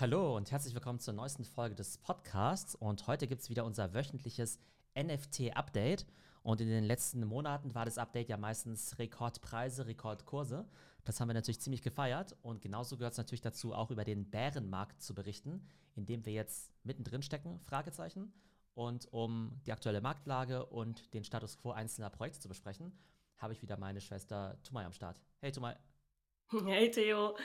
Hallo und herzlich willkommen zur neuesten Folge des Podcasts. Und heute gibt es wieder unser wöchentliches NFT-Update. Und in den letzten Monaten war das Update ja meistens Rekordpreise, Rekordkurse. Das haben wir natürlich ziemlich gefeiert. Und genauso gehört es natürlich dazu, auch über den Bärenmarkt zu berichten, in dem wir jetzt mittendrin stecken, Fragezeichen. Und um die aktuelle Marktlage und den Status quo einzelner Projekte zu besprechen, habe ich wieder meine Schwester Tumay am Start. Hey Tumay. Hey Theo.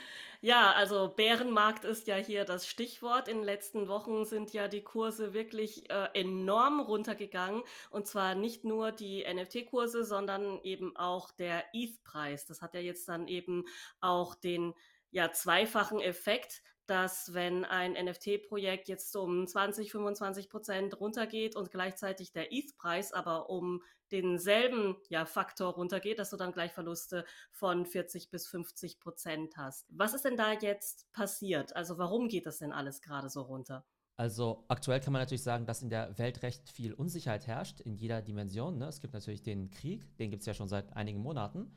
Ja, also Bärenmarkt ist ja hier das Stichwort. In den letzten Wochen sind ja die Kurse wirklich äh, enorm runtergegangen. Und zwar nicht nur die NFT-Kurse, sondern eben auch der ETH-Preis. Das hat ja jetzt dann eben auch den ja, zweifachen Effekt, dass wenn ein NFT-Projekt jetzt um 20, 25 Prozent runtergeht und gleichzeitig der ETH-Preis aber um denselben ja, Faktor runtergeht, dass du dann gleich Verluste von 40 bis 50 Prozent hast. Was ist denn da jetzt passiert? Also warum geht das denn alles gerade so runter? Also aktuell kann man natürlich sagen, dass in der Welt recht viel Unsicherheit herrscht, in jeder Dimension. Ne? Es gibt natürlich den Krieg, den gibt es ja schon seit einigen Monaten.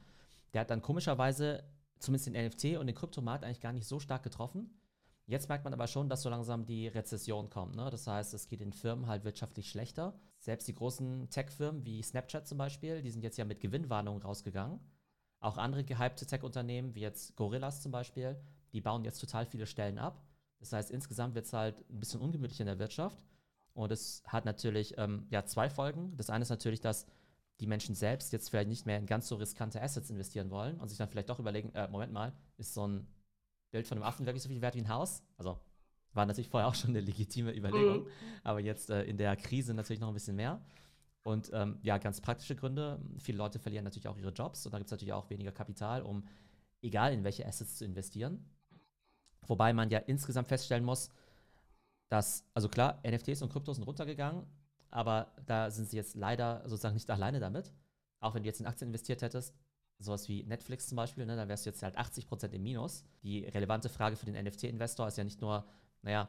Der hat dann komischerweise zumindest den NFT und den Kryptomarkt eigentlich gar nicht so stark getroffen. Jetzt merkt man aber schon, dass so langsam die Rezession kommt. Ne? Das heißt, es geht den Firmen halt wirtschaftlich schlechter. Selbst die großen Tech-Firmen wie Snapchat zum Beispiel, die sind jetzt ja mit Gewinnwarnungen rausgegangen. Auch andere gehypte Tech-Unternehmen, wie jetzt Gorillas zum Beispiel, die bauen jetzt total viele Stellen ab. Das heißt, insgesamt wird es halt ein bisschen ungemütlich in der Wirtschaft. Und es hat natürlich ähm, ja, zwei Folgen. Das eine ist natürlich, dass die Menschen selbst jetzt vielleicht nicht mehr in ganz so riskante Assets investieren wollen und sich dann vielleicht doch überlegen, äh, Moment mal, ist so ein Bild von einem Affen wirklich so viel wert wie ein Haus. Also war natürlich vorher auch schon eine legitime Überlegung, mhm. aber jetzt äh, in der Krise natürlich noch ein bisschen mehr. Und ähm, ja, ganz praktische Gründe. Viele Leute verlieren natürlich auch ihre Jobs und da gibt es natürlich auch weniger Kapital, um egal in welche Assets zu investieren. Wobei man ja insgesamt feststellen muss, dass, also klar, NFTs und Kryptos sind runtergegangen, aber da sind sie jetzt leider sozusagen nicht alleine damit. Auch wenn du jetzt in Aktien investiert hättest, sowas wie Netflix zum Beispiel, ne, dann wärst du jetzt halt 80% im Minus. Die relevante Frage für den NFT-Investor ist ja nicht nur, naja,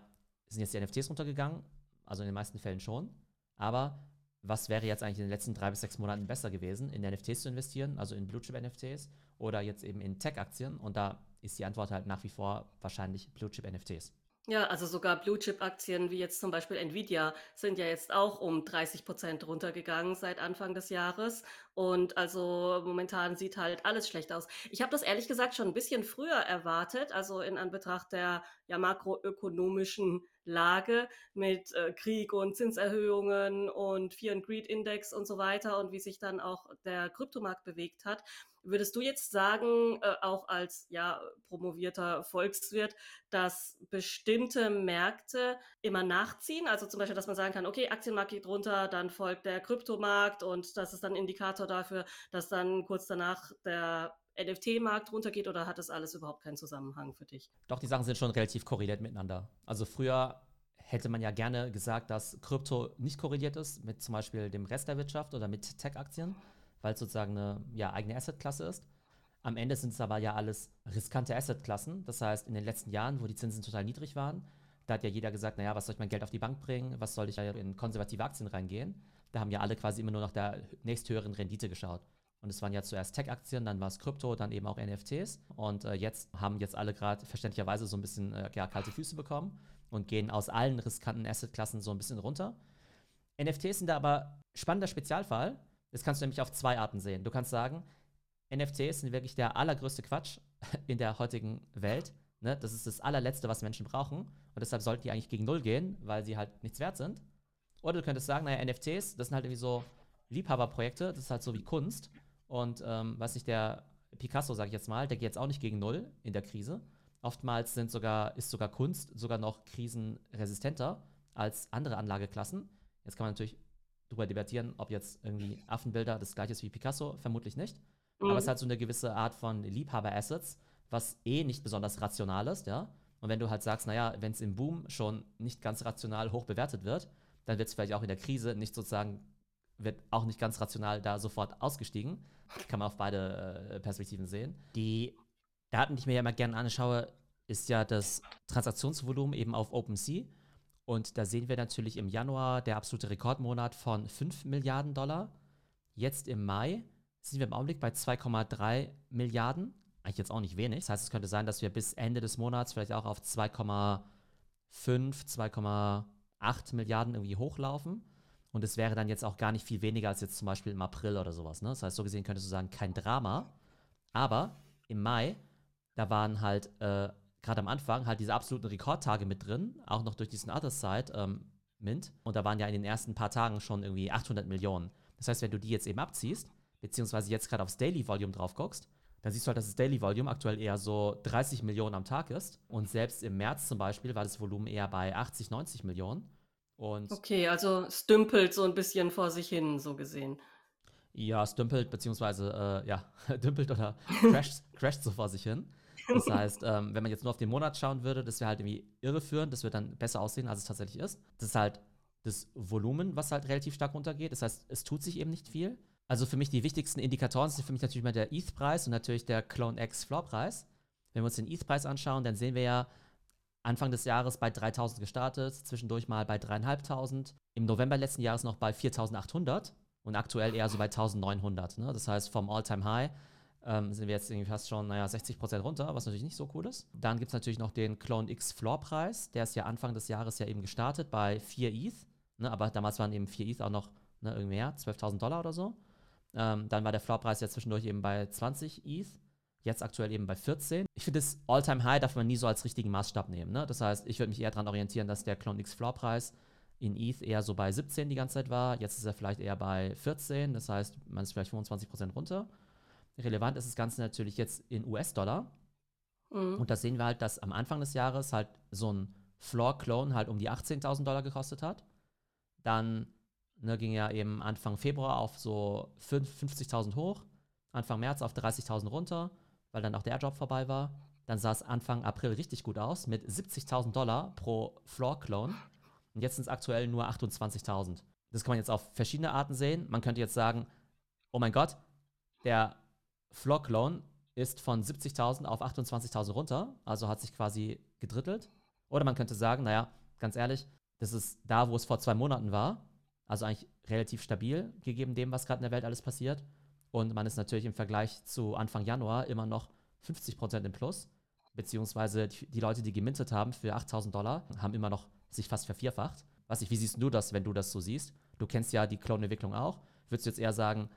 sind jetzt die NFTs runtergegangen? Also in den meisten Fällen schon. Aber was wäre jetzt eigentlich in den letzten drei bis sechs Monaten besser gewesen, in NFTs zu investieren, also in Blue-Chip-NFTs oder jetzt eben in Tech-Aktien? Und da ist die Antwort halt nach wie vor wahrscheinlich Blue-Chip-NFTs. Ja, also sogar Blue-Chip-Aktien wie jetzt zum Beispiel Nvidia sind ja jetzt auch um 30 Prozent runtergegangen seit Anfang des Jahres. Und also momentan sieht halt alles schlecht aus. Ich habe das ehrlich gesagt schon ein bisschen früher erwartet, also in Anbetracht der ja, makroökonomischen Lage mit äh, Krieg und Zinserhöhungen und Fear and Greed Index und so weiter und wie sich dann auch der Kryptomarkt bewegt hat. Würdest du jetzt sagen, äh, auch als ja promovierter Volkswirt, dass bestimmte Märkte immer nachziehen? Also zum Beispiel, dass man sagen kann, okay, Aktienmarkt geht runter, dann folgt der Kryptomarkt und das ist dann Indikator dafür, dass dann kurz danach der NFT-Markt runtergeht oder hat das alles überhaupt keinen Zusammenhang für dich? Doch, die Sachen sind schon relativ korreliert miteinander. Also früher hätte man ja gerne gesagt, dass Krypto nicht korreliert ist mit zum Beispiel dem Rest der Wirtschaft oder mit Tech-Aktien weil es sozusagen eine ja, eigene Assetklasse ist. Am Ende sind es aber ja alles riskante Assetklassen. Das heißt, in den letzten Jahren, wo die Zinsen total niedrig waren, da hat ja jeder gesagt, naja, was soll ich mein Geld auf die Bank bringen? Was soll ich in konservative Aktien reingehen? Da haben ja alle quasi immer nur nach der nächsthöheren Rendite geschaut. Und es waren ja zuerst Tech-Aktien, dann war es Krypto, dann eben auch NFTs. Und äh, jetzt haben jetzt alle gerade verständlicherweise so ein bisschen äh, ja, kalte Füße bekommen und gehen aus allen riskanten Assetklassen so ein bisschen runter. NFTs sind da aber spannender Spezialfall, das kannst du nämlich auf zwei Arten sehen. Du kannst sagen, NFTs sind wirklich der allergrößte Quatsch in der heutigen Welt. Ne? Das ist das allerletzte, was Menschen brauchen. Und deshalb sollten die eigentlich gegen Null gehen, weil sie halt nichts wert sind. Oder du könntest sagen, naja, NFTs, das sind halt irgendwie so Liebhaberprojekte, das ist halt so wie Kunst. Und ähm, was nicht der Picasso, sage ich jetzt mal, der geht jetzt auch nicht gegen Null in der Krise. Oftmals sind sogar, ist sogar Kunst sogar noch krisenresistenter als andere Anlageklassen. Jetzt kann man natürlich darüber debattieren, ob jetzt irgendwie Affenbilder das gleiche ist wie Picasso, vermutlich nicht. Mhm. Aber es hat so eine gewisse Art von Liebhaber-Assets, was eh nicht besonders rational ist, ja. Und wenn du halt sagst, naja, wenn es im Boom schon nicht ganz rational hoch bewertet wird, dann wird es vielleicht auch in der Krise nicht sozusagen, wird auch nicht ganz rational da sofort ausgestiegen. Kann man auf beide äh, Perspektiven sehen. Die Daten, die ich mir ja immer gerne anschaue, ist ja das Transaktionsvolumen eben auf OpenSea. Und da sehen wir natürlich im Januar der absolute Rekordmonat von 5 Milliarden Dollar. Jetzt im Mai sind wir im Augenblick bei 2,3 Milliarden. Eigentlich jetzt auch nicht wenig. Das heißt, es könnte sein, dass wir bis Ende des Monats vielleicht auch auf 2,8 2,5, 2,8 Milliarden irgendwie hochlaufen. Und es wäre dann jetzt auch gar nicht viel weniger als jetzt zum Beispiel im April oder sowas. Ne? Das heißt, so gesehen könntest du sagen, kein Drama. Aber im Mai, da waren halt äh, gerade am Anfang halt diese absoluten Rekordtage mit drin, auch noch durch diesen Other Side ähm, Mint. Und da waren ja in den ersten paar Tagen schon irgendwie 800 Millionen. Das heißt, wenn du die jetzt eben abziehst, beziehungsweise jetzt gerade aufs Daily Volume drauf guckst, dann siehst du halt, dass das Daily Volume aktuell eher so 30 Millionen am Tag ist. Und selbst im März zum Beispiel war das Volumen eher bei 80, 90 Millionen. Und okay, also es dümpelt so ein bisschen vor sich hin, so gesehen. Ja, es dümpelt, beziehungsweise, äh, ja, dümpelt oder crasht, crasht so vor sich hin. Das heißt, ähm, wenn man jetzt nur auf den Monat schauen würde, das wäre halt irgendwie irreführend, das wird dann besser aussehen, als es tatsächlich ist. Das ist halt das Volumen, was halt relativ stark runtergeht. Das heißt, es tut sich eben nicht viel. Also für mich die wichtigsten Indikatoren sind für mich natürlich mal der ETH-Preis und natürlich der Clone X Floor-Preis. Wenn wir uns den ETH-Preis anschauen, dann sehen wir ja Anfang des Jahres bei 3000 gestartet, zwischendurch mal bei 3500, im November letzten Jahres noch bei 4800 und aktuell eher so bei 1900. Ne? Das heißt, vom All-Time-High ähm, sind wir jetzt irgendwie fast schon, naja, 60% runter, was natürlich nicht so cool ist. Dann gibt es natürlich noch den Clone X Floor-Preis, der ist ja Anfang des Jahres ja eben gestartet bei 4 ETH, ne? aber damals waren eben 4 ETH auch noch ne, irgendwie mehr, 12.000 Dollar oder so. Ähm, dann war der Floorpreis ja zwischendurch eben bei 20 ETH, jetzt aktuell eben bei 14. Ich finde, das All-Time-High darf man nie so als richtigen Maßstab nehmen. Ne? Das heißt, ich würde mich eher daran orientieren, dass der Clone X Floorpreis in ETH eher so bei 17 die ganze Zeit war. Jetzt ist er vielleicht eher bei 14, das heißt, man ist vielleicht 25% runter. Relevant ist das Ganze natürlich jetzt in US-Dollar. Mhm. Und da sehen wir halt, dass am Anfang des Jahres halt so ein Floor-Clone halt um die 18.000 Dollar gekostet hat. Dann ne, ging ja eben Anfang Februar auf so 50.000 hoch, Anfang März auf 30.000 runter, weil dann auch der Job vorbei war. Dann sah es Anfang April richtig gut aus mit 70.000 Dollar pro Floor-Clone. Und jetzt sind es aktuell nur 28.000. Das kann man jetzt auf verschiedene Arten sehen. Man könnte jetzt sagen, oh mein Gott, der Floor-Clone ist von 70.000 auf 28.000 runter, also hat sich quasi gedrittelt. Oder man könnte sagen, naja, ganz ehrlich, das ist da, wo es vor zwei Monaten war, also eigentlich relativ stabil, gegeben dem, was gerade in der Welt alles passiert. Und man ist natürlich im Vergleich zu Anfang Januar immer noch 50% im Plus. Beziehungsweise die Leute, die gemintet haben für 8000 Dollar, haben immer noch sich fast vervierfacht. Was ich, wie siehst du das, wenn du das so siehst? Du kennst ja die Clone-Entwicklung auch. Würdest du jetzt eher sagen,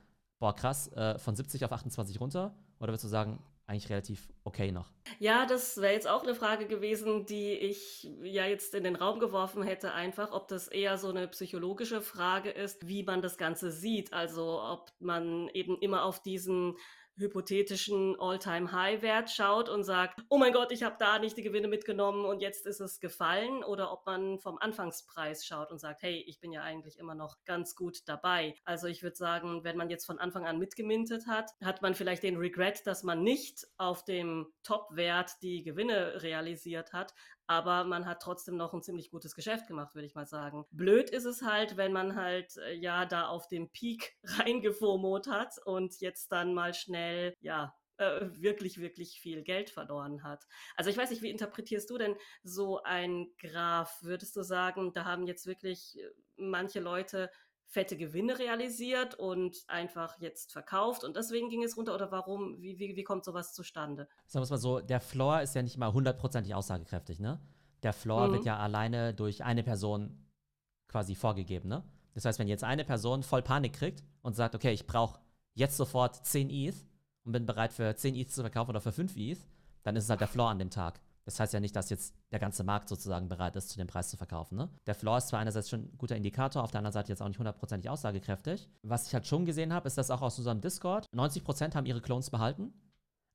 boah, krass, äh, von 70 auf 28 runter? Oder würdest du sagen, eigentlich relativ okay noch? Ja, das wäre jetzt auch eine Frage gewesen, die ich ja jetzt in den Raum geworfen hätte, einfach, ob das eher so eine psychologische Frage ist, wie man das Ganze sieht. Also ob man eben immer auf diesen hypothetischen All-Time-High-Wert schaut und sagt, oh mein Gott, ich habe da nicht die Gewinne mitgenommen und jetzt ist es gefallen, oder ob man vom Anfangspreis schaut und sagt, hey, ich bin ja eigentlich immer noch ganz gut dabei. Also ich würde sagen, wenn man jetzt von Anfang an mitgemintet hat, hat man vielleicht den Regret, dass man nicht auf dem Top-Wert die Gewinne realisiert hat, aber man hat trotzdem noch ein ziemlich gutes Geschäft gemacht, würde ich mal sagen. Blöd ist es halt, wenn man halt äh, ja da auf dem Peak reingefomot hat und jetzt dann mal schnell, ja, äh, wirklich, wirklich viel Geld verloren hat. Also ich weiß nicht, wie interpretierst du denn so ein Graph? Würdest du sagen, da haben jetzt wirklich äh, manche Leute fette Gewinne realisiert und einfach jetzt verkauft und deswegen ging es runter oder warum, wie, wie, wie kommt sowas zustande? Sagen wir es mal so, der Floor ist ja nicht immer hundertprozentig aussagekräftig, ne? Der Floor mhm. wird ja alleine durch eine Person quasi vorgegeben, ne? Das heißt, wenn jetzt eine Person voll Panik kriegt und sagt, okay, ich brauche jetzt sofort 10 ETH und bin bereit für 10 ETH zu verkaufen oder für 5 ETH, dann ist es halt der Floor an dem Tag. Das heißt ja nicht, dass jetzt der ganze Markt sozusagen bereit ist, zu dem Preis zu verkaufen. Ne? Der Floor ist zwar einerseits schon ein guter Indikator, auf der anderen Seite jetzt auch nicht hundertprozentig aussagekräftig. Was ich halt schon gesehen habe, ist, dass auch aus unserem Discord 90% haben ihre Clones behalten,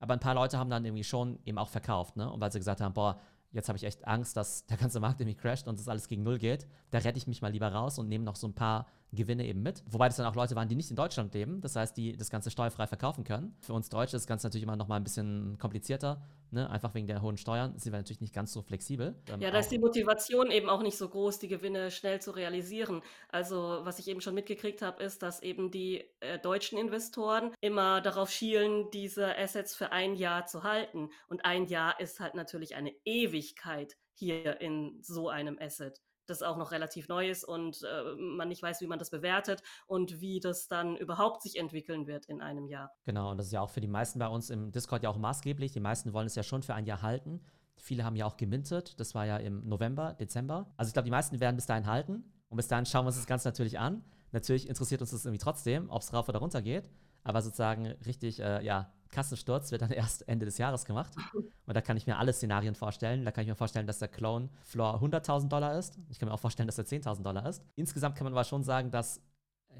aber ein paar Leute haben dann irgendwie schon eben auch verkauft. Ne? Und weil sie gesagt haben, boah, jetzt habe ich echt Angst, dass der ganze Markt irgendwie crasht und es alles gegen Null geht, da rette ich mich mal lieber raus und nehme noch so ein paar Gewinne eben mit. Wobei das dann auch Leute waren, die nicht in Deutschland leben, das heißt, die das Ganze steuerfrei verkaufen können. Für uns Deutsche ist das Ganze natürlich immer noch mal ein bisschen komplizierter, ne? einfach wegen der hohen Steuern sind wir natürlich nicht ganz so flexibel. Ähm, ja, da ist die Motivation eben auch nicht so groß, die Gewinne schnell zu realisieren. Also was ich eben schon mitgekriegt habe, ist, dass eben die äh, deutschen Investoren immer darauf schielen, diese Assets für ein Jahr zu halten. Und ein Jahr ist halt natürlich eine Ewigkeit hier in so einem Asset das auch noch relativ neu ist und äh, man nicht weiß, wie man das bewertet und wie das dann überhaupt sich entwickeln wird in einem Jahr. Genau, und das ist ja auch für die meisten bei uns im Discord ja auch maßgeblich. Die meisten wollen es ja schon für ein Jahr halten. Viele haben ja auch gemintet. Das war ja im November, Dezember. Also ich glaube, die meisten werden bis dahin halten. Und bis dahin schauen wir uns das Ganze natürlich an. Natürlich interessiert uns das irgendwie trotzdem, ob es rauf oder runter geht. Aber sozusagen richtig, äh, ja, Kassensturz wird dann erst Ende des Jahres gemacht. Und da kann ich mir alle Szenarien vorstellen. Da kann ich mir vorstellen, dass der Clone Floor 100.000 Dollar ist. Ich kann mir auch vorstellen, dass er 10.000 Dollar ist. Insgesamt kann man aber schon sagen, dass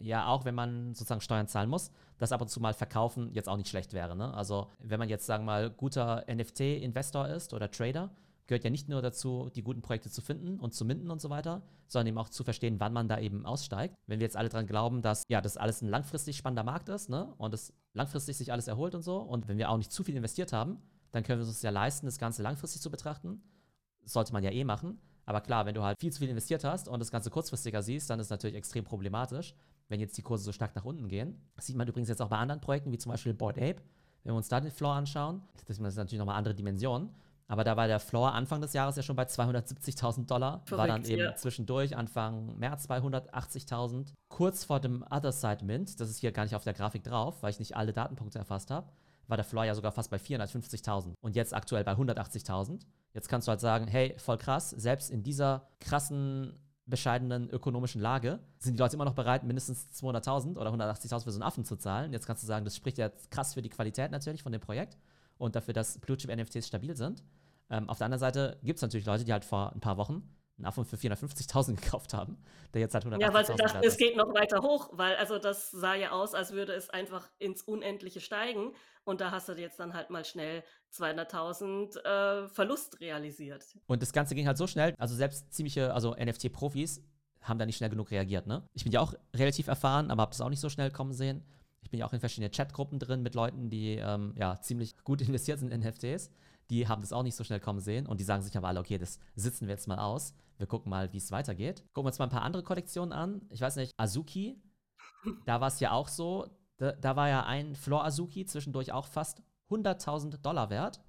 ja auch, wenn man sozusagen Steuern zahlen muss, das ab und zu mal verkaufen jetzt auch nicht schlecht wäre. Ne? Also wenn man jetzt, sagen wir mal, guter NFT-Investor ist oder Trader, gehört ja nicht nur dazu, die guten Projekte zu finden und zu minden und so weiter, sondern eben auch zu verstehen, wann man da eben aussteigt. Wenn wir jetzt alle dran glauben, dass ja, das alles ein langfristig spannender Markt ist ne? und es langfristig sich alles erholt und so und wenn wir auch nicht zu viel investiert haben, dann können wir uns ja leisten, das Ganze langfristig zu betrachten. Das sollte man ja eh machen. Aber klar, wenn du halt viel zu viel investiert hast und das Ganze kurzfristiger siehst, dann ist es natürlich extrem problematisch wenn jetzt die Kurse so stark nach unten gehen. Das sieht man übrigens jetzt auch bei anderen Projekten, wie zum Beispiel Board Ape. Wenn wir uns da den Floor anschauen, das ist natürlich nochmal andere Dimensionen. Aber da war der Floor Anfang des Jahres ja schon bei 270.000 Dollar. Verrückt, war dann eben ja. zwischendurch Anfang März 280.000. Kurz vor dem Other Side Mint, das ist hier gar nicht auf der Grafik drauf, weil ich nicht alle Datenpunkte erfasst habe, war der Floor ja sogar fast bei 450.000 und jetzt aktuell bei 180.000. Jetzt kannst du halt sagen, hey, voll krass, selbst in dieser krassen bescheidenen ökonomischen Lage sind die Leute immer noch bereit, mindestens 200.000 oder 180.000 für so einen Affen zu zahlen. Jetzt kannst du sagen, das spricht ja krass für die Qualität natürlich von dem Projekt und dafür, dass Blue Chip NFTs stabil sind. Ähm, auf der anderen Seite gibt es natürlich Leute, die halt vor ein paar Wochen einen Affen für 450.000 gekauft haben, der jetzt halt 180.000 Ja, weil sie dachten, es geht noch weiter hoch, weil also das sah ja aus, als würde es einfach ins Unendliche steigen und da hast du jetzt dann halt mal schnell 200.000 äh, Verlust realisiert. Und das Ganze ging halt so schnell, also selbst ziemliche, also NFT-Profis haben da nicht schnell genug reagiert, ne? Ich bin ja auch relativ erfahren, aber habe das auch nicht so schnell kommen sehen. Ich bin ja auch in verschiedenen Chatgruppen drin mit Leuten, die ähm, ja ziemlich gut investiert sind in NFTs. Die haben das auch nicht so schnell kommen sehen und die sagen sich aber alle, okay, das sitzen wir jetzt mal aus. Wir gucken mal, wie es weitergeht. Gucken wir uns mal ein paar andere Kollektionen an. Ich weiß nicht, Azuki, da war es ja auch so, da, da war ja ein Floor Azuki zwischendurch auch fast 100.000 Dollar wert.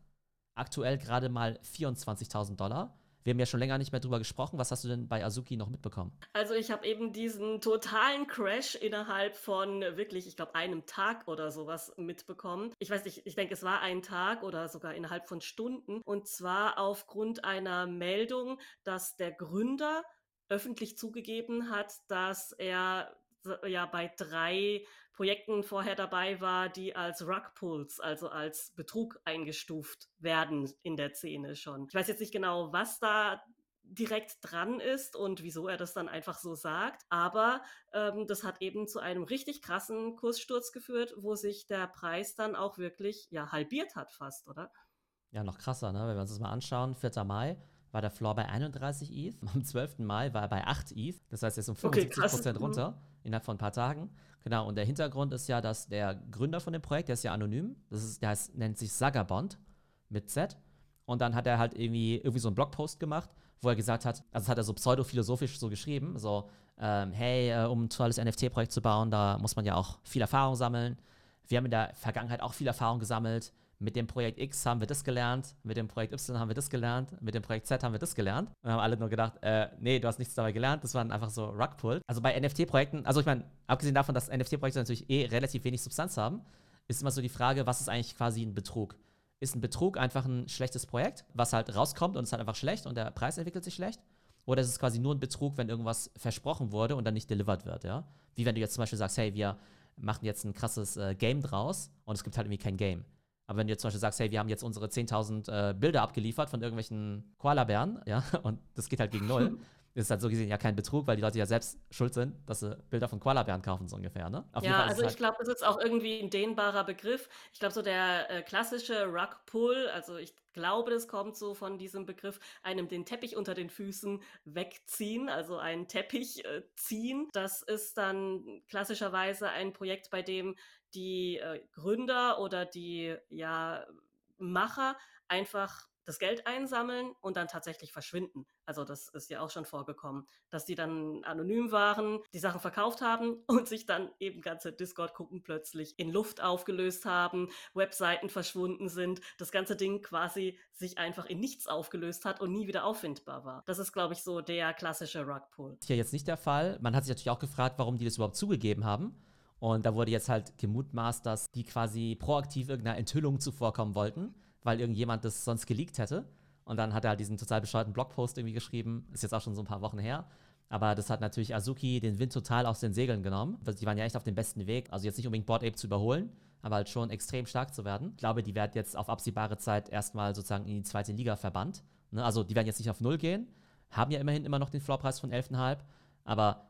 Aktuell gerade mal 24.000 Dollar. Wir haben ja schon länger nicht mehr drüber gesprochen. Was hast du denn bei Azuki noch mitbekommen? Also ich habe eben diesen totalen Crash innerhalb von wirklich, ich glaube, einem Tag oder sowas mitbekommen. Ich weiß nicht, ich denke, es war ein Tag oder sogar innerhalb von Stunden. Und zwar aufgrund einer Meldung, dass der Gründer öffentlich zugegeben hat, dass er ja bei drei Projekten vorher dabei war, die als Rugpulls, also als Betrug eingestuft werden in der Szene schon. Ich weiß jetzt nicht genau, was da direkt dran ist und wieso er das dann einfach so sagt. Aber ähm, das hat eben zu einem richtig krassen Kurssturz geführt, wo sich der Preis dann auch wirklich ja halbiert hat fast, oder? Ja, noch krasser, ne? Wenn wir uns das mal anschauen, 4. Mai war der Floor bei 31 ETH, am 12. Mai war er bei 8 ETH, das heißt, ist um 75 okay, mhm. runter innerhalb von ein paar Tagen. Genau, und der Hintergrund ist ja, dass der Gründer von dem Projekt, der ist ja anonym, das ist, der heißt, nennt sich Sagabond mit Z. Und dann hat er halt irgendwie, irgendwie so einen Blogpost gemacht, wo er gesagt hat, also das hat er so pseudophilosophisch so geschrieben, so, ähm, hey, äh, um ein tolles NFT-Projekt zu bauen, da muss man ja auch viel Erfahrung sammeln. Wir haben in der Vergangenheit auch viel Erfahrung gesammelt mit dem Projekt X haben wir das gelernt, mit dem Projekt Y haben wir das gelernt, mit dem Projekt Z haben wir das gelernt. Und haben alle nur gedacht, äh, nee, du hast nichts dabei gelernt, das waren einfach so Rugpull. Also bei NFT-Projekten, also ich meine, abgesehen davon, dass NFT-Projekte natürlich eh relativ wenig Substanz haben, ist immer so die Frage, was ist eigentlich quasi ein Betrug? Ist ein Betrug einfach ein schlechtes Projekt, was halt rauskommt und es ist halt einfach schlecht und der Preis entwickelt sich schlecht? Oder ist es quasi nur ein Betrug, wenn irgendwas versprochen wurde und dann nicht delivered wird, ja? Wie wenn du jetzt zum Beispiel sagst, hey, wir machen jetzt ein krasses äh, Game draus und es gibt halt irgendwie kein Game. Aber wenn du jetzt zum Beispiel sagst, hey, wir haben jetzt unsere 10.000 äh, Bilder abgeliefert von irgendwelchen Koala-Bären, ja, und das geht halt gegen null, ist halt so gesehen ja kein Betrug, weil die Leute ja selbst schuld sind, dass sie Bilder von Koala-Bären kaufen, so ungefähr, ne? Auf ja, also halt ich glaube, das ist auch irgendwie ein dehnbarer Begriff. Ich glaube, so der äh, klassische Rug-Pull, also ich glaube, das kommt so von diesem Begriff, einem den Teppich unter den Füßen wegziehen, also einen Teppich äh, ziehen. Das ist dann klassischerweise ein Projekt, bei dem die äh, Gründer oder die ja, Macher einfach das Geld einsammeln und dann tatsächlich verschwinden. Also das ist ja auch schon vorgekommen, dass die dann anonym waren, die Sachen verkauft haben und sich dann eben ganze Discord-Gruppen plötzlich in Luft aufgelöst haben, Webseiten verschwunden sind, das ganze Ding quasi sich einfach in nichts aufgelöst hat und nie wieder auffindbar war. Das ist, glaube ich, so der klassische Rugpull. Hier jetzt nicht der Fall. Man hat sich natürlich auch gefragt, warum die das überhaupt zugegeben haben. Und da wurde jetzt halt gemutmaßt, dass die quasi proaktiv irgendeiner Enthüllung zuvorkommen wollten, weil irgendjemand das sonst geleakt hätte. Und dann hat er halt diesen total bescheuerten Blogpost irgendwie geschrieben. Ist jetzt auch schon so ein paar Wochen her. Aber das hat natürlich Azuki den Wind total aus den Segeln genommen. Die waren ja echt auf dem besten Weg. Also jetzt nicht unbedingt Board Ape zu überholen, aber halt schon extrem stark zu werden. Ich glaube, die werden jetzt auf absehbare Zeit erstmal sozusagen in die zweite Liga verbannt. Ne? Also die werden jetzt nicht auf Null gehen, haben ja immerhin immer noch den Floorpreis von 11,5. Aber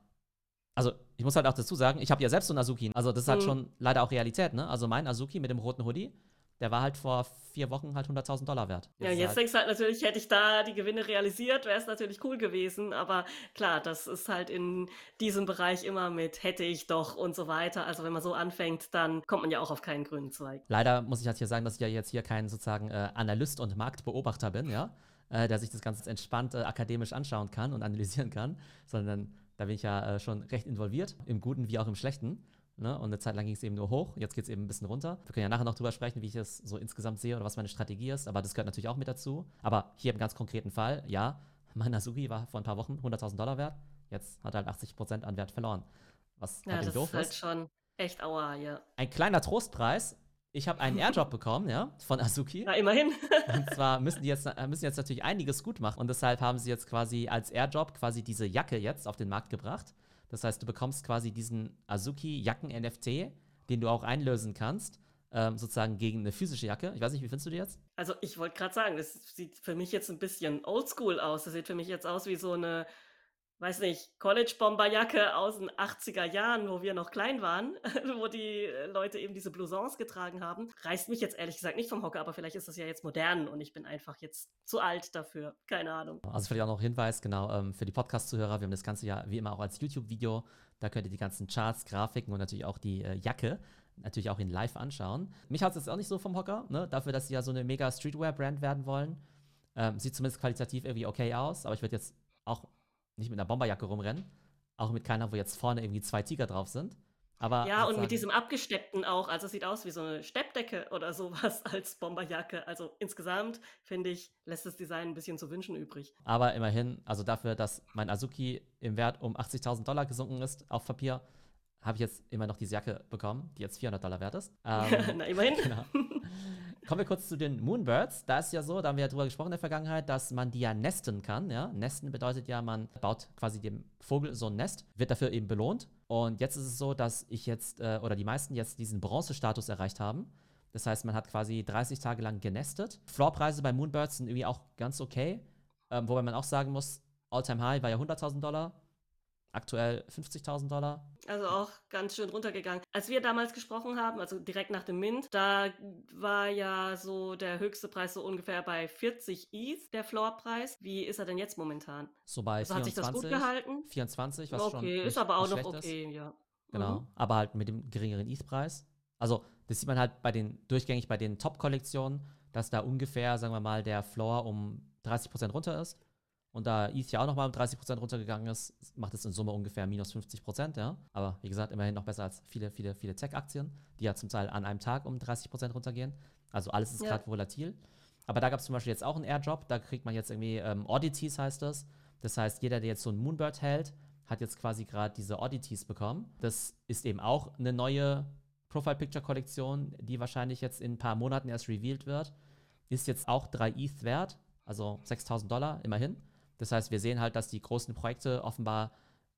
also ich muss halt auch dazu sagen, ich habe ja selbst so einen Azuki. Also das ist halt mhm. schon leider auch Realität. Ne? Also mein Azuki mit dem roten Hoodie, der war halt vor vier Wochen halt 100.000 Dollar wert. Jetzt ja, jetzt halt denkst du halt natürlich, hätte ich da die Gewinne realisiert, wäre es natürlich cool gewesen. Aber klar, das ist halt in diesem Bereich immer mit hätte ich doch und so weiter. Also wenn man so anfängt, dann kommt man ja auch auf keinen grünen Zweig. Leider muss ich halt hier sagen, dass ich ja jetzt hier kein sozusagen äh, Analyst und Marktbeobachter bin, ja. Äh, der sich das Ganze entspannt äh, akademisch anschauen kann und analysieren kann, sondern da bin ich ja äh, schon recht involviert, im Guten wie auch im Schlechten. Ne? Und eine Zeit lang ging es eben nur hoch, jetzt geht es eben ein bisschen runter. Wir können ja nachher noch drüber sprechen, wie ich es so insgesamt sehe oder was meine Strategie ist, aber das gehört natürlich auch mit dazu. Aber hier im ganz konkreten Fall, ja, mein Azuki war vor ein paar Wochen 100.000 Dollar wert, jetzt hat er halt 80% an Wert verloren. Was ja, halt das doof ist. halt schon echt aua, ja. Ein kleiner Trostpreis, ich habe einen Airdrop bekommen, ja, von Azuki. Na, immerhin. und zwar müssen die jetzt, äh, müssen jetzt natürlich einiges gut machen. Und deshalb haben sie jetzt quasi als Airdrop quasi diese Jacke jetzt auf den Markt gebracht. Das heißt, du bekommst quasi diesen Azuki-Jacken-NFT, den du auch einlösen kannst, ähm, sozusagen gegen eine physische Jacke. Ich weiß nicht, wie findest du die jetzt? Also ich wollte gerade sagen, das sieht für mich jetzt ein bisschen oldschool aus. Das sieht für mich jetzt aus wie so eine weiß nicht, College-Bomberjacke aus den 80er Jahren, wo wir noch klein waren, wo die Leute eben diese Blousons getragen haben, reißt mich jetzt ehrlich gesagt nicht vom Hocker, aber vielleicht ist das ja jetzt modern und ich bin einfach jetzt zu alt dafür. Keine Ahnung. Also vielleicht auch noch Hinweis, genau, ähm, für die Podcast-Zuhörer, wir haben das Ganze ja wie immer auch als YouTube-Video. Da könnt ihr die ganzen Charts, Grafiken und natürlich auch die äh, Jacke natürlich auch in live anschauen. Mich hat es jetzt auch nicht so vom Hocker, ne? dafür, dass sie ja so eine mega Streetwear-Brand werden wollen. Ähm, sieht zumindest qualitativ irgendwie okay aus, aber ich würde jetzt auch nicht mit einer Bomberjacke rumrennen. Auch mit keiner, wo jetzt vorne irgendwie zwei Tiger drauf sind. Aber ja, und mit diesem abgesteppten auch. Also es sieht aus wie so eine Steppdecke oder sowas als Bomberjacke. Also insgesamt, finde ich, lässt das Design ein bisschen zu wünschen übrig. Aber immerhin, also dafür, dass mein Azuki im Wert um 80.000 Dollar gesunken ist auf Papier, habe ich jetzt immer noch diese Jacke bekommen, die jetzt 400 Dollar wert ist. Ähm, Na, immerhin. Genau. Kommen wir kurz zu den Moonbirds. Da ist ja so, da haben wir ja drüber gesprochen in der Vergangenheit, dass man die ja nesten kann. Ja? Nesten bedeutet ja, man baut quasi dem Vogel so ein Nest, wird dafür eben belohnt. Und jetzt ist es so, dass ich jetzt, äh, oder die meisten jetzt diesen Bronze-Status erreicht haben. Das heißt, man hat quasi 30 Tage lang genestet. Floorpreise bei Moonbirds sind irgendwie auch ganz okay. Ähm, wobei man auch sagen muss, All-Time High war ja 100.000 Dollar aktuell 50.000 Dollar. Also auch ganz schön runtergegangen. Als wir damals gesprochen haben, also direkt nach dem Mint, da war ja so der höchste Preis so ungefähr bei 40 ETH, der Floorpreis. Wie ist er denn jetzt momentan? So bei also 24. Hat sich das gut gehalten? 24, was okay, schon Okay, ist aber auch noch okay, ist. ja. Genau, mhm. aber halt mit dem geringeren ETH-Preis. Also das sieht man halt bei den durchgängig bei den Top-Kollektionen, dass da ungefähr, sagen wir mal, der Floor um 30% runter ist. Und da ETH ja auch nochmal um 30% runtergegangen ist, macht es in Summe ungefähr minus 50%, ja. Aber wie gesagt, immerhin noch besser als viele, viele, viele Tech-Aktien, die ja zum Teil an einem Tag um 30% runtergehen. Also alles ist ja. gerade volatil. Aber da gab es zum Beispiel jetzt auch einen Airdrop, da kriegt man jetzt irgendwie ähm, Oddities heißt das. Das heißt, jeder, der jetzt so einen Moonbird hält, hat jetzt quasi gerade diese Oddities bekommen. Das ist eben auch eine neue Profile-Picture-Kollektion, die wahrscheinlich jetzt in ein paar Monaten erst revealed wird. Ist jetzt auch 3 ETH wert, also 6000 Dollar immerhin. Das heißt, wir sehen halt, dass die großen Projekte offenbar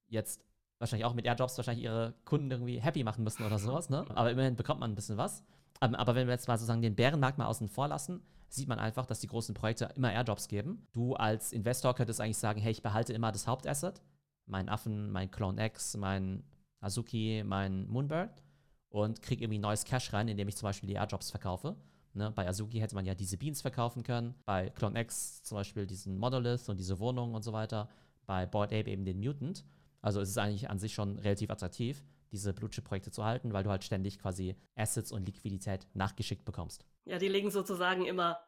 jetzt wahrscheinlich auch mit Airdrops wahrscheinlich ihre Kunden irgendwie happy machen müssen oder sowas, ne? Aber immerhin bekommt man ein bisschen was. Ähm, aber wenn wir jetzt mal sozusagen den Bärenmarkt mal außen vor lassen, sieht man einfach, dass die großen Projekte immer Airdrops geben. Du als Investor könntest eigentlich sagen, hey, ich behalte immer das Hauptasset, mein Affen, mein Clone X, mein Azuki, mein Moonbird und kriege irgendwie neues Cash rein, indem ich zum Beispiel die Airdrops verkaufe. Ne? Bei Azuki hätte man ja diese Beans verkaufen können, bei Clone X zum Beispiel diesen Monolith und diese Wohnung und so weiter, bei Board Ape eben den Mutant. Also es ist eigentlich an sich schon relativ attraktiv, diese Blue Chip Projekte zu halten, weil du halt ständig quasi Assets und Liquidität nachgeschickt bekommst. Ja, die legen sozusagen immer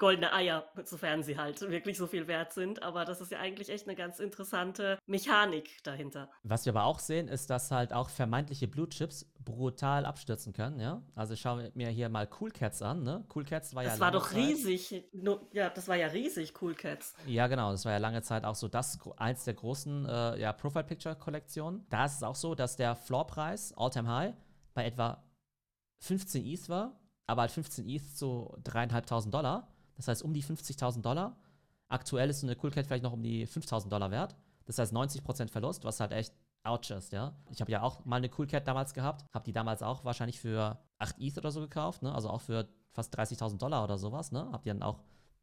goldene Eier, sofern sie halt wirklich so viel wert sind. Aber das ist ja eigentlich echt eine ganz interessante Mechanik dahinter. Was wir aber auch sehen, ist, dass halt auch vermeintliche Blue Chips brutal abstürzen können, ja. Also ich schaue mir hier mal Cool Cats an, ne? Cool Cats war das ja. Das war doch Zeit, riesig. Ja, das war ja riesig, Cool Cats. Ja, genau. Das war ja lange Zeit auch so das eins der großen äh, ja, Profile Picture Kollektionen. Da ist es auch so, dass der Floorpreis All-Time High bei etwa 15 ETH war, aber halt 15 ETH zu dreieinhalbtausend Dollar. Das heißt um die 50.000 Dollar. Aktuell ist so eine Cool Cat vielleicht noch um die 5.000 Dollar wert. Das heißt 90% Verlust, was halt echt ouch ist, ja. Ich habe ja auch mal eine Cool Cat damals gehabt, habe die damals auch wahrscheinlich für 8 ETH oder so gekauft, ne? also auch für fast 30.000 Dollar oder sowas, ne? Habe die dann auch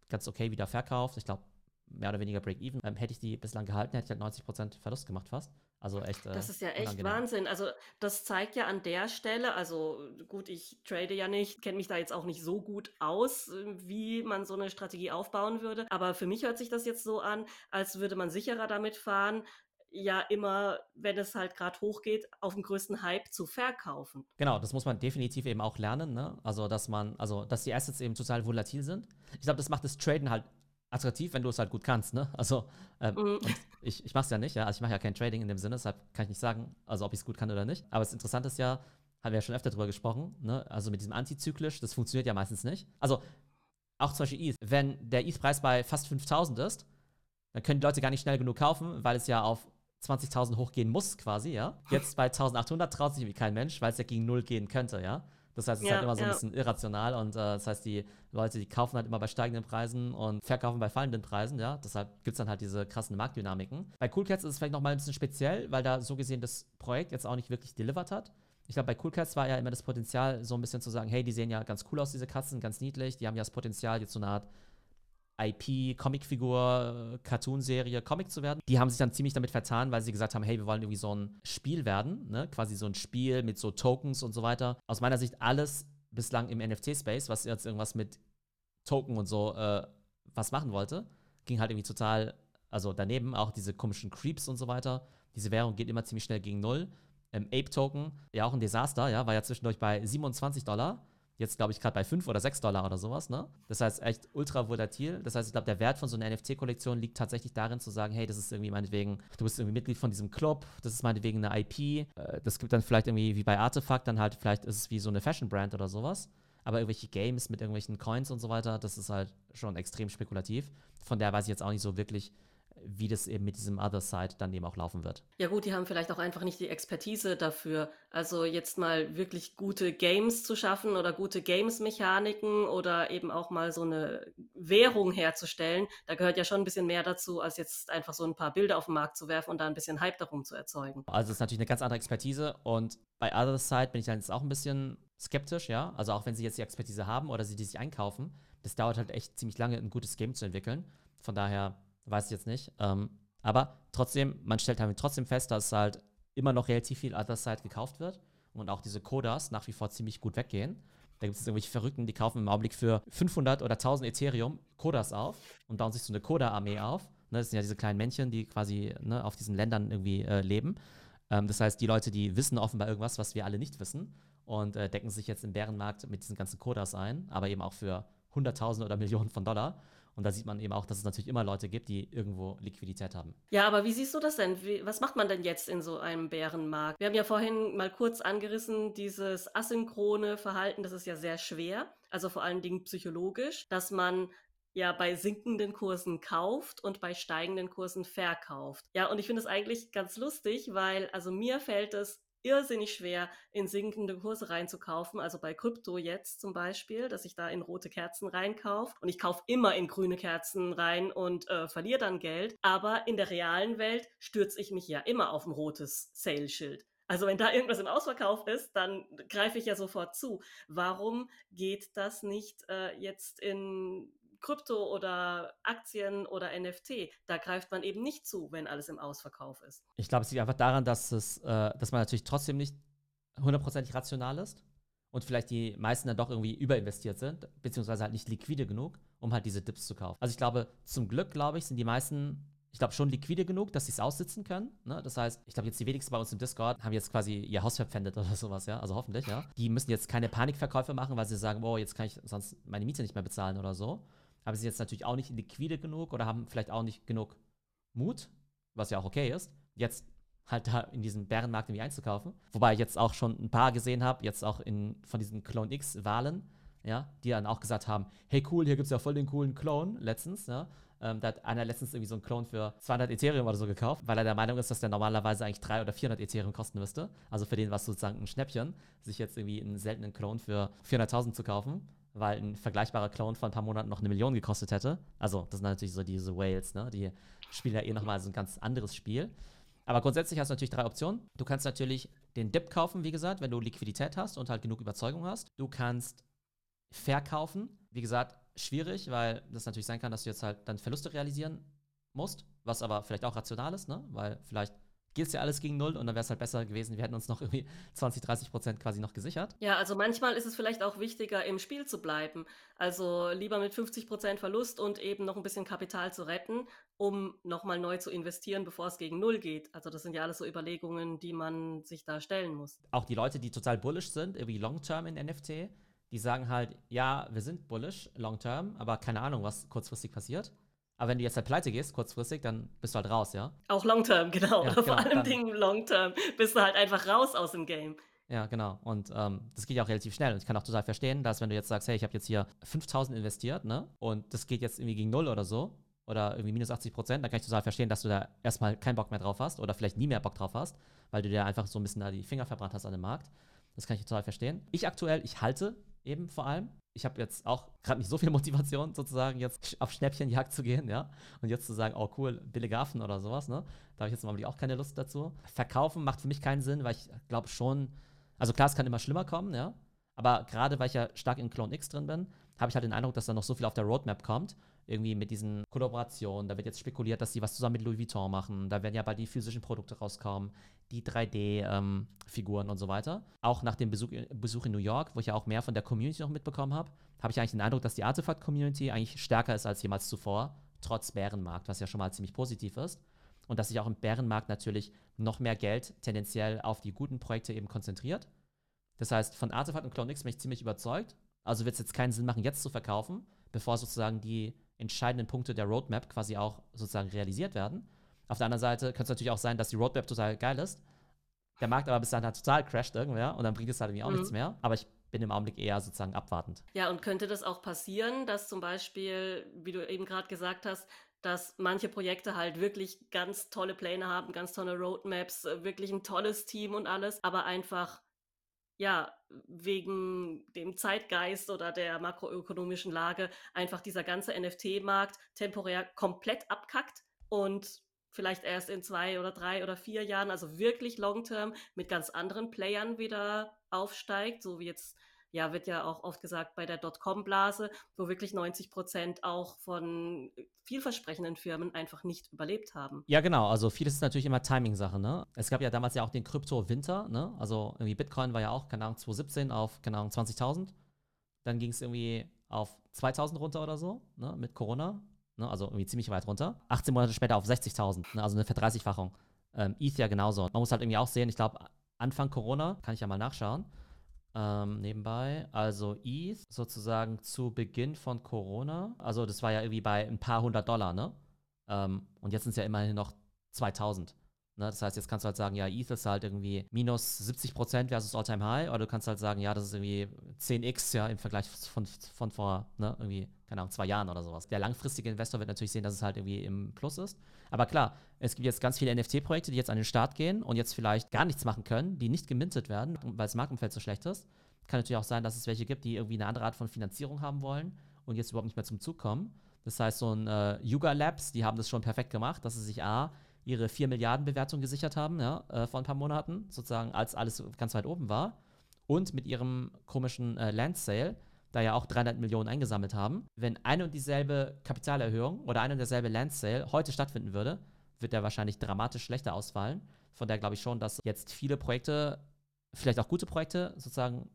ganz okay wieder verkauft. Ich glaube, mehr oder weniger Break-Even. Ähm, hätte ich die bislang gehalten, hätte ich halt 90% Verlust gemacht fast. Also echt. Äh, das ist ja echt unangenehm. Wahnsinn. Also das zeigt ja an der Stelle, also gut, ich trade ja nicht, kenne mich da jetzt auch nicht so gut aus, wie man so eine Strategie aufbauen würde. Aber für mich hört sich das jetzt so an, als würde man sicherer damit fahren, ja immer, wenn es halt gerade hochgeht, auf dem größten Hype zu verkaufen. Genau, das muss man definitiv eben auch lernen, ne? Also, dass man, also, dass die Assets eben total volatil sind. Ich glaube, das macht das Traden halt attraktiv, wenn du es halt gut kannst, ne? Also, ähm, mhm. ich, ich mache es ja nicht, ja. Also ich mache ja kein Trading in dem Sinne, deshalb kann ich nicht sagen, also ob ich es gut kann oder nicht. Aber das Interessante ist ja, haben wir ja schon öfter drüber gesprochen, ne? Also mit diesem Antizyklisch, das funktioniert ja meistens nicht. Also, auch zum Beispiel ETH, wenn der ETH-Preis bei fast 5000 ist, dann können die Leute gar nicht schnell genug kaufen, weil es ja auf 20.000 hochgehen muss quasi, ja. Jetzt bei 1800 traut sich irgendwie kein Mensch, weil es ja gegen Null gehen könnte, ja. Das heißt, es ja, ist halt immer so ein bisschen irrational und äh, das heißt, die Leute, die kaufen halt immer bei steigenden Preisen und verkaufen bei fallenden Preisen, ja. Deshalb gibt es dann halt diese krassen Marktdynamiken. Bei Cool Cats ist es vielleicht nochmal ein bisschen speziell, weil da so gesehen das Projekt jetzt auch nicht wirklich delivered hat. Ich glaube, bei Cool Cats war ja immer das Potenzial, so ein bisschen zu sagen, hey, die sehen ja ganz cool aus, diese Katzen, ganz niedlich, die haben ja das Potenzial, jetzt so eine Art IP, Comicfigur, Cartoonserie, Comic zu werden. Die haben sich dann ziemlich damit vertan, weil sie gesagt haben, hey, wir wollen irgendwie so ein Spiel werden, ne? quasi so ein Spiel mit so Tokens und so weiter. Aus meiner Sicht alles bislang im NFT-Space, was jetzt irgendwas mit Token und so äh, was machen wollte, ging halt irgendwie total, also daneben auch diese komischen Creeps und so weiter. Diese Währung geht immer ziemlich schnell gegen Null. Ähm, Ape-Token, ja auch ein Desaster, ja, war ja zwischendurch bei 27 Dollar Jetzt glaube ich gerade bei 5 oder 6 Dollar oder sowas, ne? Das heißt echt ultra volatil. Das heißt, ich glaube, der Wert von so einer NFT-Kollektion liegt tatsächlich darin zu sagen, hey, das ist irgendwie meinetwegen, du bist irgendwie Mitglied von diesem Club, das ist meinetwegen eine IP. Äh, das gibt dann vielleicht irgendwie wie bei Artefakt, dann halt vielleicht ist es wie so eine Fashion-Brand oder sowas. Aber irgendwelche Games mit irgendwelchen Coins und so weiter, das ist halt schon extrem spekulativ. Von der weiß ich jetzt auch nicht so wirklich, wie das eben mit diesem Other Side dann eben auch laufen wird. Ja gut, die haben vielleicht auch einfach nicht die Expertise dafür. Also jetzt mal wirklich gute Games zu schaffen oder gute Games-Mechaniken oder eben auch mal so eine Währung herzustellen. Da gehört ja schon ein bisschen mehr dazu, als jetzt einfach so ein paar Bilder auf den Markt zu werfen und da ein bisschen Hype darum zu erzeugen. Also es ist natürlich eine ganz andere Expertise und bei Other Side bin ich dann jetzt auch ein bisschen skeptisch, ja. Also auch wenn sie jetzt die Expertise haben oder sie die sich einkaufen, das dauert halt echt ziemlich lange, ein gutes Game zu entwickeln. Von daher weiß ich jetzt nicht. Ähm, aber trotzdem, man stellt halt trotzdem fest, dass halt immer noch relativ viel Other Side gekauft wird und auch diese Kodas nach wie vor ziemlich gut weggehen. Da gibt es irgendwelche Verrückten, die kaufen im Augenblick für 500 oder 1000 Ethereum Kodas auf und bauen sich so eine Koda-Armee auf. Ne, das sind ja diese kleinen Männchen, die quasi ne, auf diesen Ländern irgendwie äh, leben. Ähm, das heißt, die Leute, die wissen offenbar irgendwas, was wir alle nicht wissen und äh, decken sich jetzt im Bärenmarkt mit diesen ganzen Kodas ein, aber eben auch für Hunderttausende oder Millionen von Dollar. Und da sieht man eben auch, dass es natürlich immer Leute gibt, die irgendwo Liquidität haben. Ja, aber wie siehst du das denn? Wie, was macht man denn jetzt in so einem Bärenmarkt? Wir haben ja vorhin mal kurz angerissen, dieses asynchrone Verhalten, das ist ja sehr schwer, also vor allen Dingen psychologisch, dass man ja bei sinkenden Kursen kauft und bei steigenden Kursen verkauft. Ja, und ich finde es eigentlich ganz lustig, weil also mir fällt es irrsinnig schwer, in sinkende Kurse reinzukaufen. Also bei Krypto jetzt zum Beispiel, dass ich da in rote Kerzen reinkaufe. Und ich kaufe immer in grüne Kerzen rein und äh, verliere dann Geld. Aber in der realen Welt stürze ich mich ja immer auf ein rotes Sale-Schild. Also wenn da irgendwas im Ausverkauf ist, dann greife ich ja sofort zu. Warum geht das nicht äh, jetzt in Krypto oder Aktien oder NFT, da greift man eben nicht zu, wenn alles im Ausverkauf ist. Ich glaube, es liegt einfach daran, dass, es, äh, dass man natürlich trotzdem nicht hundertprozentig rational ist und vielleicht die meisten dann doch irgendwie überinvestiert sind, beziehungsweise halt nicht liquide genug, um halt diese Dips zu kaufen. Also ich glaube, zum Glück, glaube ich, sind die meisten ich glaube, schon liquide genug, dass sie es aussitzen können. Ne? Das heißt, ich glaube, jetzt die wenigsten bei uns im Discord haben jetzt quasi ihr Haus verpfändet oder sowas, ja. Also hoffentlich, ja. Die müssen jetzt keine Panikverkäufe machen, weil sie sagen, wow, jetzt kann ich sonst meine Miete nicht mehr bezahlen oder so aber sie sind jetzt natürlich auch nicht liquide genug oder haben vielleicht auch nicht genug Mut, was ja auch okay ist, jetzt halt da in diesen Bärenmarkt irgendwie einzukaufen. Wobei ich jetzt auch schon ein paar gesehen habe, jetzt auch in, von diesen Clone X-Wahlen, ja, die dann auch gesagt haben, hey cool, hier gibt es ja voll den coolen Clone letztens, ja. Ähm, da hat einer letztens irgendwie so einen Clone für 200 Ethereum oder so gekauft, weil er der Meinung ist, dass der normalerweise eigentlich 300 oder 400 Ethereum kosten müsste. Also für den war es sozusagen ein Schnäppchen, sich jetzt irgendwie einen seltenen Clone für 400.000 zu kaufen weil ein vergleichbarer Clone vor ein paar Monaten noch eine Million gekostet hätte. Also, das sind natürlich so diese Whales, ne? Die spielen ja eh nochmal so ein ganz anderes Spiel. Aber grundsätzlich hast du natürlich drei Optionen. Du kannst natürlich den Dip kaufen, wie gesagt, wenn du Liquidität hast und halt genug Überzeugung hast. Du kannst verkaufen. Wie gesagt, schwierig, weil das natürlich sein kann, dass du jetzt halt dann Verluste realisieren musst, was aber vielleicht auch rational ist, ne? Weil vielleicht geht es ja alles gegen Null und dann wäre es halt besser gewesen, wir hätten uns noch irgendwie 20, 30 Prozent quasi noch gesichert. Ja, also manchmal ist es vielleicht auch wichtiger, im Spiel zu bleiben. Also lieber mit 50 Prozent Verlust und eben noch ein bisschen Kapital zu retten, um nochmal neu zu investieren, bevor es gegen Null geht. Also das sind ja alles so Überlegungen, die man sich da stellen muss. Auch die Leute, die total bullish sind, irgendwie Long-Term in NFT, die sagen halt, ja, wir sind bullish, Long-Term, aber keine Ahnung, was kurzfristig passiert. Aber wenn du jetzt halt pleite gehst, kurzfristig, dann bist du halt raus, ja? Auch Long-Term, genau. Ja, Vor genau, allem Dingen Long-Term bist du halt einfach raus aus dem Game. Ja, genau. Und ähm, das geht ja auch relativ schnell. Und ich kann auch total verstehen, dass wenn du jetzt sagst, hey, ich habe jetzt hier 5000 investiert, ne? Und das geht jetzt irgendwie gegen Null oder so, oder irgendwie minus 80 Prozent, dann kann ich total verstehen, dass du da erstmal keinen Bock mehr drauf hast oder vielleicht nie mehr Bock drauf hast, weil du dir einfach so ein bisschen da die Finger verbrannt hast an dem Markt. Das kann ich total verstehen. Ich aktuell, ich halte eben vor allem ich habe jetzt auch gerade nicht so viel Motivation, sozusagen jetzt auf Schnäppchenjagd zu gehen, ja. Und jetzt zu sagen, oh cool, billige Affen oder sowas, ne? Da habe ich jetzt im auch keine Lust dazu. Verkaufen macht für mich keinen Sinn, weil ich glaube schon, also klar, es kann immer schlimmer kommen, ja. Aber gerade weil ich ja stark in Clone X drin bin, habe ich halt den Eindruck, dass da noch so viel auf der Roadmap kommt. Irgendwie mit diesen Kollaborationen. Da wird jetzt spekuliert, dass sie was zusammen mit Louis Vuitton machen. Da werden ja bald die physischen Produkte rauskommen, die 3D-Figuren ähm, und so weiter. Auch nach dem Besuch, Besuch in New York, wo ich ja auch mehr von der Community noch mitbekommen habe, habe ich eigentlich den Eindruck, dass die Artefakt-Community eigentlich stärker ist als jemals zuvor, trotz Bärenmarkt, was ja schon mal ziemlich positiv ist. Und dass sich auch im Bärenmarkt natürlich noch mehr Geld tendenziell auf die guten Projekte eben konzentriert. Das heißt, von Artefakt und Clone X bin ich ziemlich überzeugt. Also wird es jetzt keinen Sinn machen, jetzt zu verkaufen, bevor sozusagen die entscheidenden Punkte der Roadmap quasi auch sozusagen realisiert werden. Auf der anderen Seite könnte es natürlich auch sein, dass die Roadmap total geil ist. Der Markt aber bis dahin halt total crasht irgendwer und dann bringt es halt irgendwie auch mhm. nichts mehr. Aber ich bin im Augenblick eher sozusagen abwartend. Ja, und könnte das auch passieren, dass zum Beispiel, wie du eben gerade gesagt hast, dass manche Projekte halt wirklich ganz tolle Pläne haben, ganz tolle Roadmaps, äh, wirklich ein tolles Team und alles, aber einfach ja, wegen dem Zeitgeist oder der makroökonomischen Lage einfach dieser ganze NFT-Markt temporär komplett abkackt und vielleicht erst in zwei oder drei oder vier Jahren, also wirklich long-term mit ganz anderen Playern wieder aufsteigt, so wie jetzt ja, wird ja auch oft gesagt bei der Dotcom-Blase, wo wirklich 90 Prozent auch von vielversprechenden Firmen einfach nicht überlebt haben. Ja, genau. Also vieles ist natürlich immer Timing-Sache, ne? Es gab ja damals ja auch den Krypto-Winter, ne? Also irgendwie Bitcoin war ja auch, keine Ahnung, 2017 auf, keine Ahnung, 20.000. Dann ging es irgendwie auf 2000 runter oder so, ne? Mit Corona. Ne? Also irgendwie ziemlich weit runter. 18 Monate später auf 60.000, ne? also eine Verdreißigfachung. Ähm, ETH genauso. Man muss halt irgendwie auch sehen, ich glaube, Anfang Corona, kann ich ja mal nachschauen, ähm, nebenbei. Also ETH sozusagen zu Beginn von Corona. Also das war ja irgendwie bei ein paar hundert Dollar, ne? Ähm, und jetzt sind es ja immerhin noch 2000. Ne? Das heißt, jetzt kannst du halt sagen, ja, ETH ist halt irgendwie minus 70 Prozent versus All-Time High. Oder du kannst halt sagen, ja, das ist irgendwie 10x ja im Vergleich von, von vor, ne, irgendwie, keine Ahnung, zwei Jahren oder sowas. Der langfristige Investor wird natürlich sehen, dass es halt irgendwie im Plus ist. Aber klar, es gibt jetzt ganz viele NFT-Projekte, die jetzt an den Start gehen und jetzt vielleicht gar nichts machen können, die nicht gemintet werden, weil das Marktumfeld so schlecht ist. Kann natürlich auch sein, dass es welche gibt, die irgendwie eine andere Art von Finanzierung haben wollen und jetzt überhaupt nicht mehr zum Zug kommen. Das heißt, so ein äh, Yuga Labs, die haben das schon perfekt gemacht, dass sie sich A, ihre 4 Milliarden Bewertung gesichert haben, ja, äh, vor ein paar Monaten, sozusagen, als alles ganz weit oben war. Und mit ihrem komischen äh, Land Sale, da ja auch 300 Millionen eingesammelt haben. Wenn eine und dieselbe Kapitalerhöhung oder eine und derselbe Land Sale heute stattfinden würde, wird der wahrscheinlich dramatisch schlechter ausfallen. Von der glaube ich schon, dass jetzt viele Projekte, vielleicht auch gute Projekte, sozusagen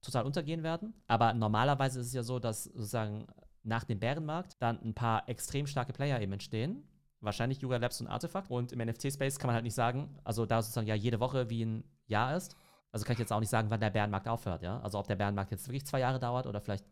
total untergehen werden. Aber normalerweise ist es ja so, dass sozusagen nach dem Bärenmarkt dann ein paar extrem starke Player eben entstehen. Wahrscheinlich Yuga Labs und Artefakt. Und im NFT-Space kann man halt nicht sagen, also da sozusagen ja jede Woche wie ein Jahr ist. Also kann ich jetzt auch nicht sagen, wann der Bärenmarkt aufhört, ja. Also ob der Bärenmarkt jetzt wirklich zwei Jahre dauert oder vielleicht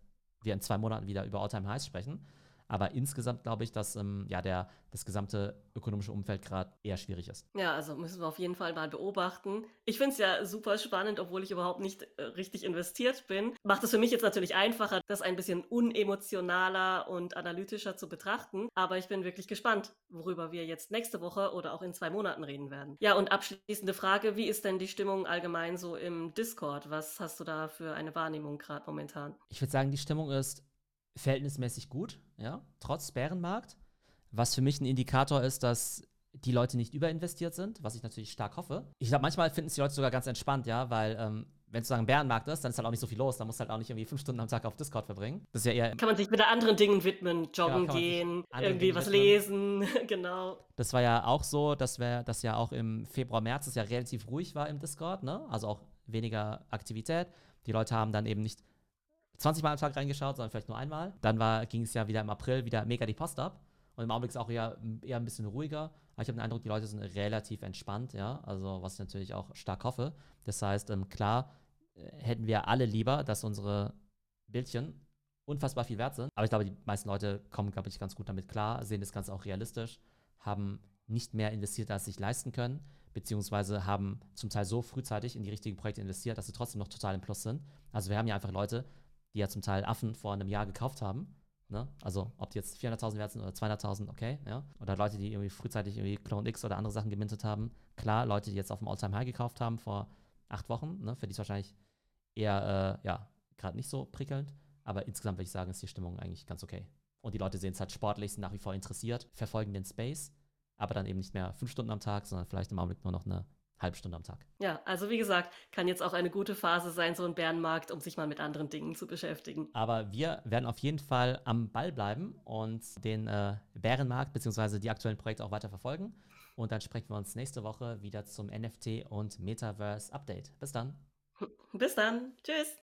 wir in zwei Monaten wieder über All-Time-Highs sprechen. Aber insgesamt glaube ich, dass ähm, ja der, das gesamte ökonomische Umfeld gerade eher schwierig ist. Ja, also müssen wir auf jeden Fall mal beobachten. Ich finde es ja super spannend, obwohl ich überhaupt nicht äh, richtig investiert bin. Macht es für mich jetzt natürlich einfacher, das ein bisschen unemotionaler und analytischer zu betrachten. Aber ich bin wirklich gespannt, worüber wir jetzt nächste Woche oder auch in zwei Monaten reden werden. Ja, und abschließende Frage, wie ist denn die Stimmung allgemein so im Discord? Was hast du da für eine Wahrnehmung gerade momentan? Ich würde sagen, die Stimmung ist verhältnismäßig gut, ja, trotz Bärenmarkt. Was für mich ein Indikator ist, dass die Leute nicht überinvestiert sind, was ich natürlich stark hoffe. Ich glaube, manchmal finden es die Leute sogar ganz entspannt, ja, weil ähm, wenn sozusagen Bärenmarkt ist, dann ist halt auch nicht so viel los. Da musst du halt auch nicht irgendwie fünf Stunden am Tag auf Discord verbringen. Das ist ja eher. Kann man sich wieder anderen Dingen widmen, joggen ja, gehen, irgendwie Dingen was widmen. lesen, genau. Das war ja auch so, dass wir, dass ja auch im Februar, März es ja relativ ruhig war im Discord, ne? Also auch weniger Aktivität. Die Leute haben dann eben nicht 20 Mal am Tag reingeschaut, sondern vielleicht nur einmal. Dann ging es ja wieder im April wieder mega die Post ab. Und im Augenblick ist es auch eher, eher ein bisschen ruhiger. Aber ich habe den Eindruck, die Leute sind relativ entspannt, ja. Also, was ich natürlich auch stark hoffe. Das heißt, ähm, klar äh, hätten wir alle lieber, dass unsere Bildchen unfassbar viel wert sind. Aber ich glaube, die meisten Leute kommen, glaube ich, ganz gut damit klar, sehen das Ganze auch realistisch, haben nicht mehr investiert, als sie sich leisten können, beziehungsweise haben zum Teil so frühzeitig in die richtigen Projekte investiert, dass sie trotzdem noch total im Plus sind. Also wir haben ja einfach Leute, die ja zum Teil Affen vor einem Jahr gekauft haben. Ne? Also ob die jetzt 400.000 wert sind oder 200.000, okay, ja. Oder Leute, die irgendwie frühzeitig irgendwie Clone X oder andere Sachen gemintet haben. Klar, Leute, die jetzt auf dem Alltime High gekauft haben vor acht Wochen, ne? für die ist wahrscheinlich eher, äh, ja, gerade nicht so prickelnd. Aber insgesamt würde ich sagen, ist die Stimmung eigentlich ganz okay. Und die Leute sehen es halt sportlich, sind nach wie vor interessiert, verfolgen den Space, aber dann eben nicht mehr fünf Stunden am Tag, sondern vielleicht im Augenblick nur noch eine halbe Stunde am Tag. Ja, also wie gesagt, kann jetzt auch eine gute Phase sein, so ein Bärenmarkt, um sich mal mit anderen Dingen zu beschäftigen. Aber wir werden auf jeden Fall am Ball bleiben und den äh, Bärenmarkt bzw. die aktuellen Projekte auch weiter verfolgen. Und dann sprechen wir uns nächste Woche wieder zum NFT und Metaverse Update. Bis dann. Bis dann. Tschüss.